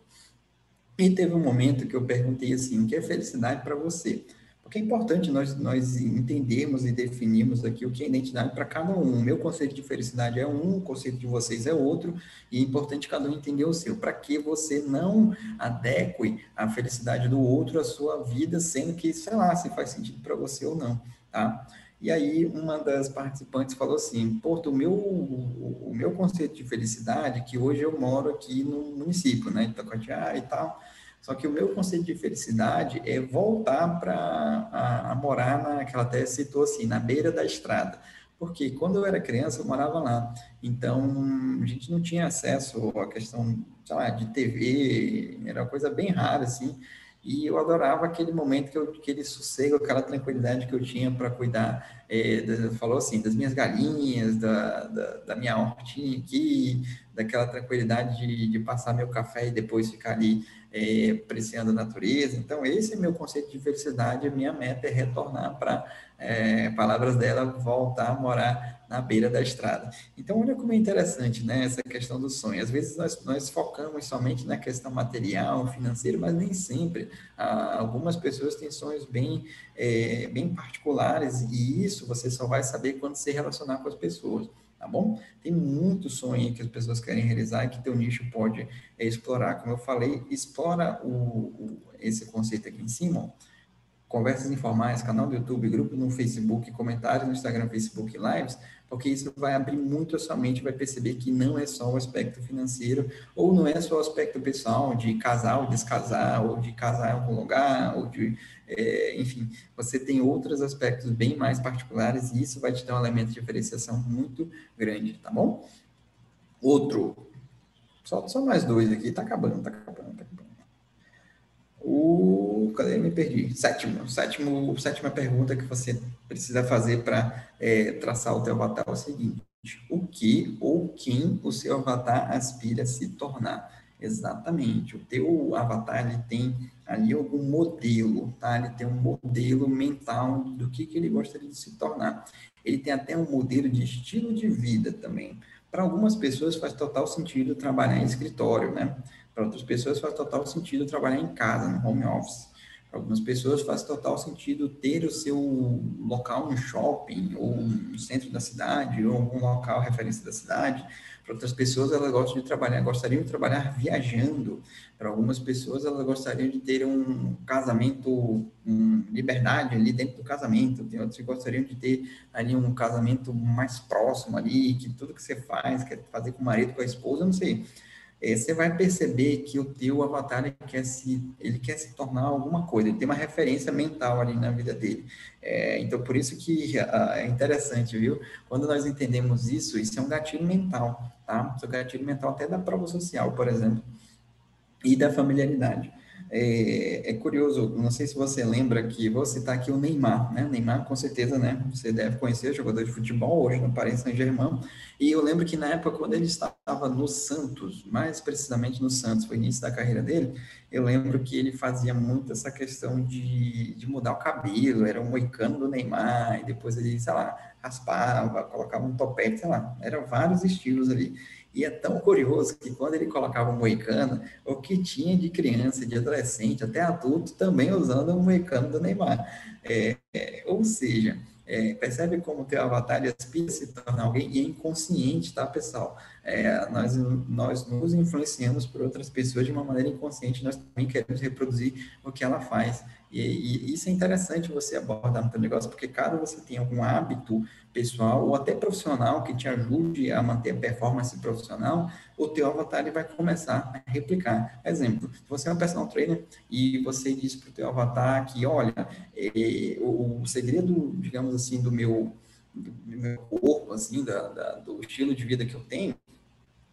E teve um momento que eu perguntei assim, o que é felicidade para você? Porque é importante nós, nós entendermos e definirmos aqui o que é identidade para cada um. O meu conceito de felicidade é um, o conceito de vocês é outro, e é importante cada um entender o seu, para que você não adeque a felicidade do outro à sua vida, sendo que, sei lá, se faz sentido para você ou não, tá? E aí uma das participantes falou assim, Porto, o meu, o meu conceito de felicidade, que hoje eu moro aqui no município, né, de Itacoatiara e tal, só que o meu conceito de felicidade é voltar para a, a, morar naquela até citou assim, na beira da estrada. Porque quando eu era criança, eu morava lá. Então, a gente não tinha acesso à questão, sei lá, de TV, era uma coisa bem rara, assim. E eu adorava aquele momento, que eu, aquele sossego, aquela tranquilidade que eu tinha para cuidar, é, falou assim, das minhas galinhas, da, da, da, minha hortinha aqui, daquela tranquilidade de, de passar meu café e depois ficar ali é, apreciando a natureza. Então, esse é meu conceito de felicidade. A minha meta é retornar para, é, palavras dela, voltar a morar na beira da estrada. Então, olha como é interessante, né, essa questão do sonho. Às vezes nós, nós focamos somente na questão material, financeira, mas nem sempre. Ah, algumas pessoas têm sonhos bem, é, bem particulares e isso você só vai saber quando se relacionar com as pessoas tá bom? Tem muito sonho que as pessoas querem realizar e que teu nicho pode é, explorar. Como eu falei, explora o, o, esse conceito aqui em cima, ó. conversas informais, canal do YouTube, grupo no Facebook, comentários no Instagram, Facebook, lives, porque isso vai abrir muito a sua mente, vai perceber que não é só o aspecto financeiro, ou não é só o aspecto pessoal de casar ou descasar, ou de casar em algum lugar, ou de, é, enfim, você tem outros aspectos bem mais particulares e isso vai te dar um elemento de diferenciação muito grande, tá bom? Outro, só, só mais dois aqui, tá acabando, tá acabando, tá acabando. O. Cadê? Me perdi. Sétimo. Sétimo, sétima pergunta que você precisa fazer para é, traçar o teu avatar é o seguinte: o que ou quem o seu avatar aspira a se tornar? Exatamente. O teu avatar ele tem ali algum modelo, tá? Ele tem um modelo mental do que, que ele gostaria de se tornar. Ele tem até um modelo de estilo de vida também. Para algumas pessoas faz total sentido trabalhar em escritório, né? Para outras pessoas faz total sentido trabalhar em casa, no home office. Para algumas pessoas faz total sentido ter o seu local no shopping, ou no centro da cidade, ou algum local referência da cidade. Para outras pessoas, elas gostam de trabalhar, gostariam de trabalhar viajando. Para algumas pessoas, elas gostariam de ter um casamento, um liberdade ali dentro do casamento. Tem outros que gostariam de ter ali um casamento mais próximo ali, que tudo que você faz, quer fazer com o marido, com a esposa, não sei é, você vai perceber que o teu avatar ele quer, se, ele quer se tornar alguma coisa, ele tem uma referência mental ali na vida dele. É, então, por isso que uh, é interessante, viu? Quando nós entendemos isso, isso é um gatilho mental, tá? Isso é um gatilho mental até da prova social, por exemplo, e da familiaridade. É, é, curioso, não sei se você lembra que vou citar aqui o Neymar, né? Neymar, com certeza, né? Você deve conhecer, jogador de futebol, hoje no Paris Saint-Germain. E eu lembro que na época, quando ele estava no Santos, mais precisamente no Santos, foi o início da carreira dele, eu lembro que ele fazia muito essa questão de, de mudar o cabelo, era um moicano do Neymar, e depois ele, sei lá, raspava, colocava um topete, sei lá, eram vários estilos ali. E é tão curioso que quando ele colocava moicano, o que tinha de criança, de adolescente, até adulto, também usando o moicano do Neymar. É, é, ou seja, é, percebe como o teu avatar aspira se tornar alguém e é inconsciente, tá, pessoal? É, nós, nós nos influenciamos por outras pessoas de uma maneira inconsciente, nós também queremos reproduzir o que ela faz. E, e, isso é interessante você abordar no teu negócio, porque caso você tenha algum hábito pessoal ou até profissional que te ajude a manter a performance profissional, o teu avatar ele vai começar a replicar. Exemplo, se você é um personal trainer e você diz para o teu avatar que, olha, é, o, o, segredo, digamos assim, do meu, do meu corpo, assim, da, da, do estilo de vida que eu tenho,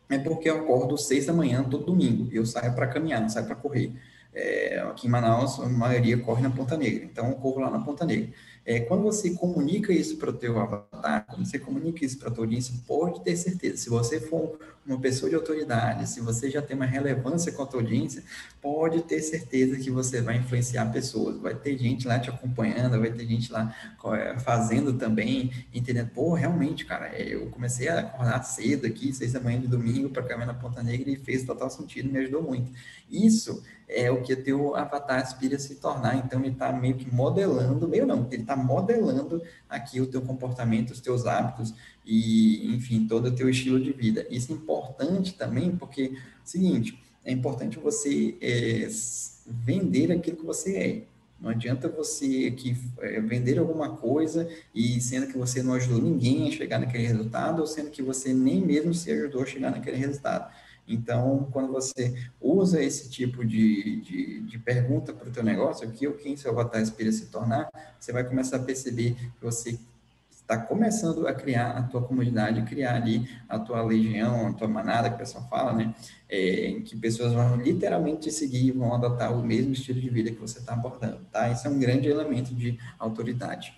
é porque eu acordo seis da manhã todo domingo e eu saio para caminhar, não saio para correr. É, aqui em Manaus, a maioria corre na Ponta Negra, então eu corro lá na Ponta Negra. É, quando você comunica isso para o teu avatar, quando você comunica isso para a tua audiência, pode ter certeza, se você for uma pessoa de autoridade, se você já tem uma relevância com a tua audiência, pode ter certeza que você vai influenciar pessoas. Vai ter gente lá te acompanhando, vai ter gente lá é, fazendo também, entendendo, pô, realmente, cara, é, eu comecei a acordar cedo aqui, seis da manhã de domingo, para caminhar na Ponta Negra e fez total sentido, me ajudou muito. Isso é o que o teu avatar aspira a se tornar. Então, ele está meio que modelando, meio não, ele está modelando aqui o teu comportamento, os teus hábitos e, enfim, todo o teu estilo de vida. Isso é importante também, porque, seguinte, é importante você é, vender aquilo que você é. Não adianta você aqui é, vender alguma coisa e sendo que você não ajudou ninguém a chegar naquele resultado, ou sendo que você nem mesmo se ajudou a chegar naquele resultado. Então, quando você usa esse tipo de, de, de pergunta para o teu negócio, o que ou quem seu avatar aspira se tornar, você vai começar a perceber que você está começando a criar a tua comunidade, criar ali a tua legião, a tua manada, que o pessoal fala, né? É, que pessoas vão literalmente te seguir e vão adotar o mesmo estilo de vida que você está abordando, tá? Isso é um grande elemento de autoridade.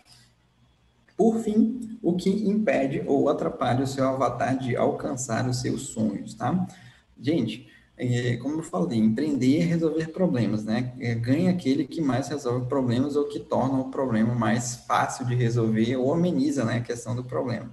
Por fim, o que impede ou atrapalha o seu avatar de alcançar os seus sonhos, tá? Gente, é, como eu falei, empreender é resolver problemas, né? É, ganha aquele que mais resolve problemas ou que torna o problema mais fácil de resolver ou ameniza né, a questão do problema.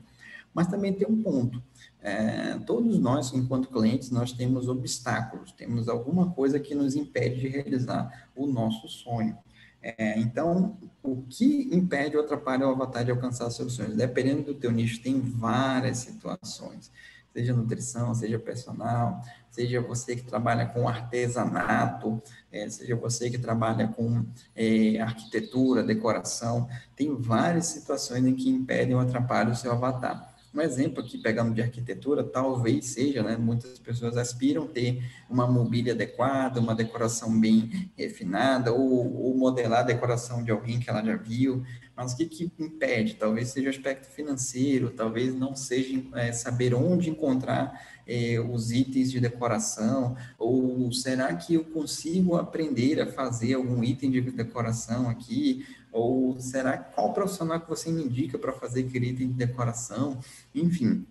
Mas também tem um ponto. É, todos nós, enquanto clientes, nós temos obstáculos, temos alguma coisa que nos impede de realizar o nosso sonho. É, então, o que impede ou atrapalha o avatar de alcançar seus sonhos? Dependendo do teu nicho, tem várias situações. Seja nutrição, seja personal, seja você que trabalha com artesanato, é, seja você que trabalha com é, arquitetura, decoração, tem várias situações em que impedem ou atrapalham o seu avatar. Um exemplo aqui, pegando de arquitetura, talvez seja, né? Muitas pessoas aspiram ter uma mobília adequada, uma decoração bem refinada, ou, ou modelar a decoração de alguém que ela já viu, mas o que, que impede? Talvez seja aspecto financeiro, talvez não seja é, saber onde encontrar é, os itens de decoração, ou será que eu consigo aprender a fazer algum item de decoração aqui? Ou será qual profissional que você me indica para fazer aquele item de decoração? Enfim,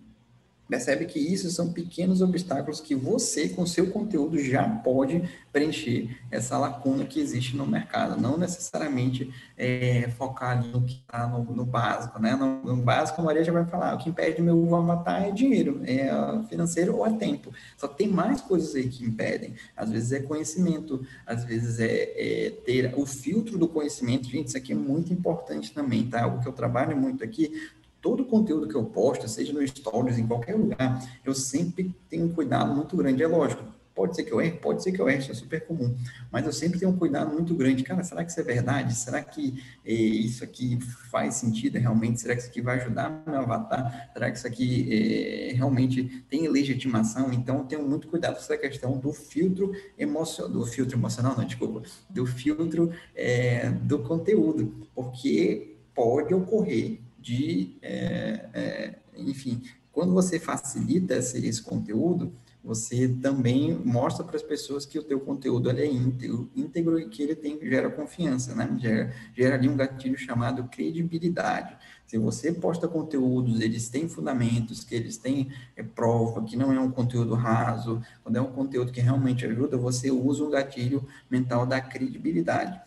percebe que isso são pequenos obstáculos que você, com seu conteúdo, já pode preencher essa lacuna que existe no mercado. Não necessariamente é, focar no que está no, no, básico, né? No, no, básico, a Maria já vai falar, o que impede meu avatar é dinheiro, é financeiro ou é tempo. Só tem mais coisas aí que impedem. Às vezes é conhecimento, às vezes é, é ter o filtro do conhecimento. Gente, isso aqui é muito importante também, tá? O que eu trabalho muito aqui, todo o conteúdo que eu posto, seja no Stories, em qualquer lugar, eu sempre tenho um cuidado muito grande. É lógico, pode ser que eu erre, pode ser que eu erre, isso é super comum, mas eu sempre tenho um cuidado muito grande. Cara, será que isso é verdade? Será que eh, isso aqui faz sentido realmente? Será que isso aqui vai ajudar meu avatar? Será que isso aqui eh, realmente tem legitimação? Então, eu tenho muito cuidado com essa questão do filtro emocional, do filtro emocional, não, desculpa, do filtro eh, do conteúdo, porque pode ocorrer de, é, é, enfim, quando você facilita esse, esse, conteúdo, você também mostra para as pessoas que o teu conteúdo é íntegro, íntegro e que ele tem, gera confiança, né? Gera, gera ali um gatilho chamado credibilidade. Se você posta conteúdos, eles têm fundamentos, que eles têm é, prova, que não é um conteúdo raso, quando é um conteúdo que realmente ajuda, você usa o gatilho mental da credibilidade.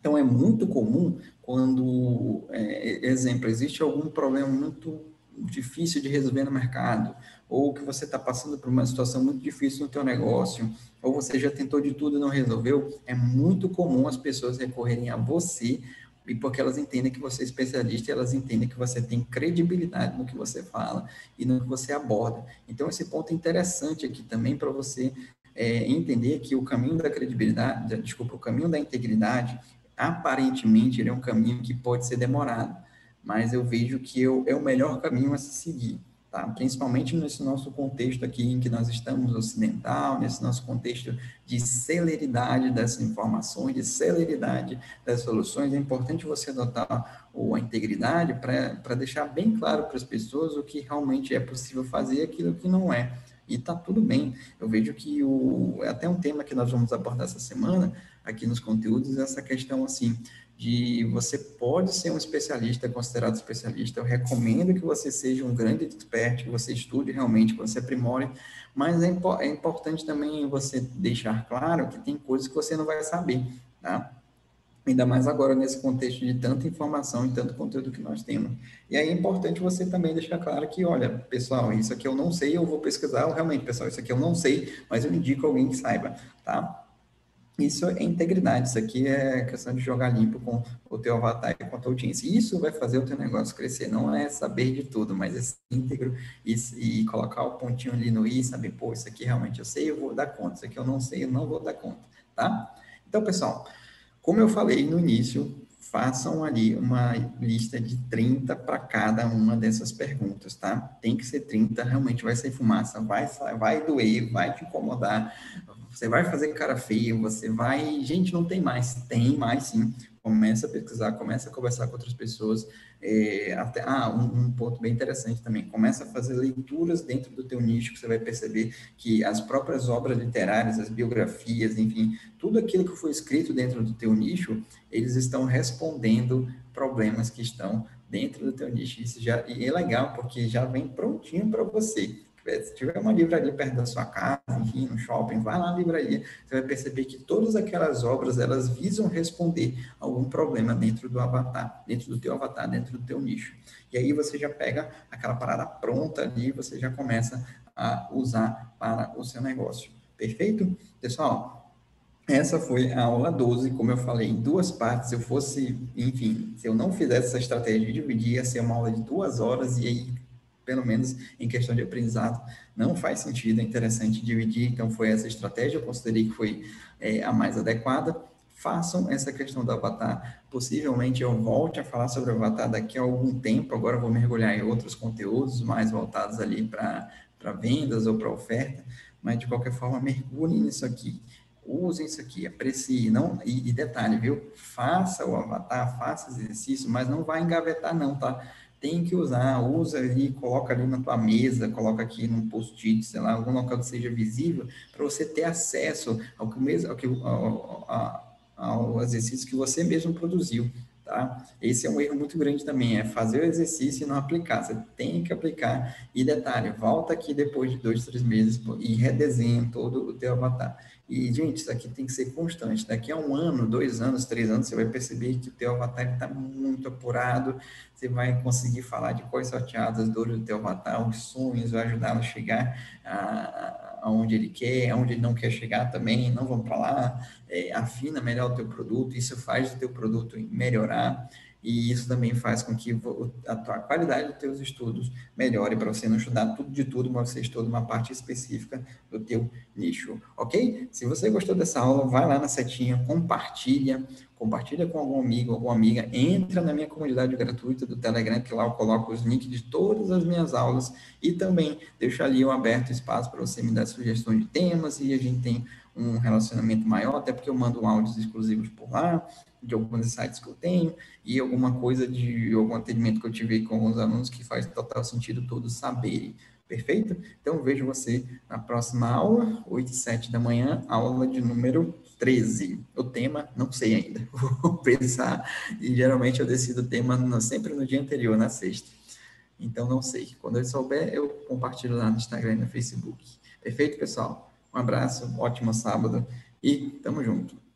Então, é muito comum quando, é, exemplo, existe algum problema muito difícil de resolver no mercado, ou que você está passando por uma situação muito difícil no teu negócio, ou você já tentou de tudo e não resolveu, é muito comum as pessoas recorrerem a você, e porque elas entendem que você é especialista, elas entendem que você tem credibilidade no que você fala e no que você aborda. Então, esse ponto é interessante aqui também para você é, entender que o caminho da credibilidade, desculpa, o caminho da integridade, aparentemente ele é um caminho que pode ser demorado, mas eu vejo que eu, é o melhor caminho a se seguir, tá? Principalmente nesse nosso contexto aqui em que nós estamos ocidental, nesse nosso contexto de celeridade dessas informações, de celeridade das soluções, é importante você adotar a integridade para deixar bem claro para as pessoas o que realmente é possível fazer e aquilo que não é. E está tudo bem. Eu vejo que o, é até um tema que nós vamos abordar essa semana, aqui nos conteúdos essa questão assim de você pode ser um especialista, considerado especialista. Eu recomendo que você seja um grande expert, que você estude realmente, que você aprimore, mas é, é importante também você deixar claro que tem coisas que você não vai saber, tá? Ainda mais agora nesse contexto de tanta informação e tanto conteúdo que nós temos. E aí é importante você também deixar claro que, olha, pessoal, isso aqui eu não sei, eu vou pesquisar, realmente, pessoal, isso aqui eu não sei, mas eu indico alguém que saiba, tá? Isso é integridade, isso aqui é questão de jogar limpo com o teu avatar e com a tua audiência. Isso vai fazer o teu negócio crescer, não é saber de tudo, mas é ser íntegro e, e, colocar o pontinho ali no i, saber, pô, isso aqui realmente eu sei, eu vou dar conta, isso aqui eu não sei, eu não vou dar conta, tá? Então, pessoal, como eu falei no início, façam ali uma lista de 30 para cada uma dessas perguntas, tá? Tem que ser 30, realmente vai sair fumaça, vai, vai doer, vai te incomodar, você vai fazer cara feia, você vai. Gente, não tem mais. Tem mais sim. Começa a pesquisar, começa a conversar com outras pessoas. É, até, ah, um, um, ponto bem interessante também. Começa a fazer leituras dentro do teu nicho, que você vai perceber que as próprias obras literárias, as biografias, enfim, tudo aquilo que foi escrito dentro do teu nicho, eles estão respondendo problemas que estão dentro do teu nicho. Isso já e é legal, porque já vem prontinho para você se tiver uma livraria perto da sua casa, enfim, no shopping, vai lá na livraria, você vai perceber que todas aquelas obras, elas visam responder algum problema dentro do avatar, dentro do teu avatar, dentro do teu nicho. E aí você já pega aquela parada pronta ali, você já começa a usar para o seu negócio. Perfeito? Pessoal, essa foi a aula 12, como eu falei, em duas partes. Se eu fosse, enfim, se eu não fizesse essa estratégia de dividir, ia ser uma aula de duas horas e aí pelo menos em questão de aprendizado, não faz sentido, é interessante dividir. Então, foi essa estratégia, eu considerei que foi é, a mais adequada. Façam essa questão do avatar. Possivelmente eu volte a falar sobre o avatar daqui a algum tempo. Agora vou mergulhar em outros conteúdos mais voltados ali para vendas ou para oferta. Mas, de qualquer forma, mergulhem nisso aqui usem isso aqui, aprecie, não, e, e, detalhe, viu? Faça o avatar, faça exercício, mas não vai engavetar não, tá? Tem que usar, usa ali, coloca ali na tua mesa, coloca aqui num post-it, sei lá, algum local que seja visível, para você ter acesso ao que mesmo, ao, ao, ao, ao exercício que você mesmo produziu, tá? Esse é um erro muito grande também, é fazer o exercício e não aplicar. Você tem que aplicar. E detalhe, volta aqui depois de dois, três meses e redesenha todo o teu avatar. E, gente, isso aqui tem que ser constante. Daqui a um ano, dois anos, três anos, você vai perceber que o teu avatar está muito apurado, você vai conseguir falar de quais sorteadas, as dores do teu avatar, os sonhos, vai ajudá-lo a chegar aonde ele quer, aonde ele não quer chegar também, não vão para lá, é, afina melhor o teu produto, isso faz o teu produto melhorar, e isso também faz com que a tua qualidade dos teus estudos melhore para você não estudar tudo de tudo, mas você estuda uma parte específica do teu nicho, ok? Se você gostou dessa aula, vai lá na setinha, compartilha, compartilha com algum amigo, alguma amiga, entra na minha comunidade gratuita do Telegram, que lá eu coloco os links de todas as minhas aulas e também deixo ali um aberto espaço para você me dar sugestões de temas e a gente tem um relacionamento maior, até porque eu mando áudios exclusivos por lá, de alguns insights que eu tenho e alguma coisa de algum atendimento que eu tive com alguns alunos que faz total sentido todos saberem. Perfeito? Então vejo você na próxima aula, 8 e 7 da manhã, aula de número 13. O tema, não sei ainda. Vou pensar e geralmente eu decido o tema no, sempre no dia anterior, na sexta. Então não sei. Quando eu souber, eu compartilho lá no Instagram e no Facebook. Perfeito, pessoal? Um abraço, ótimo sábado e tamo junto.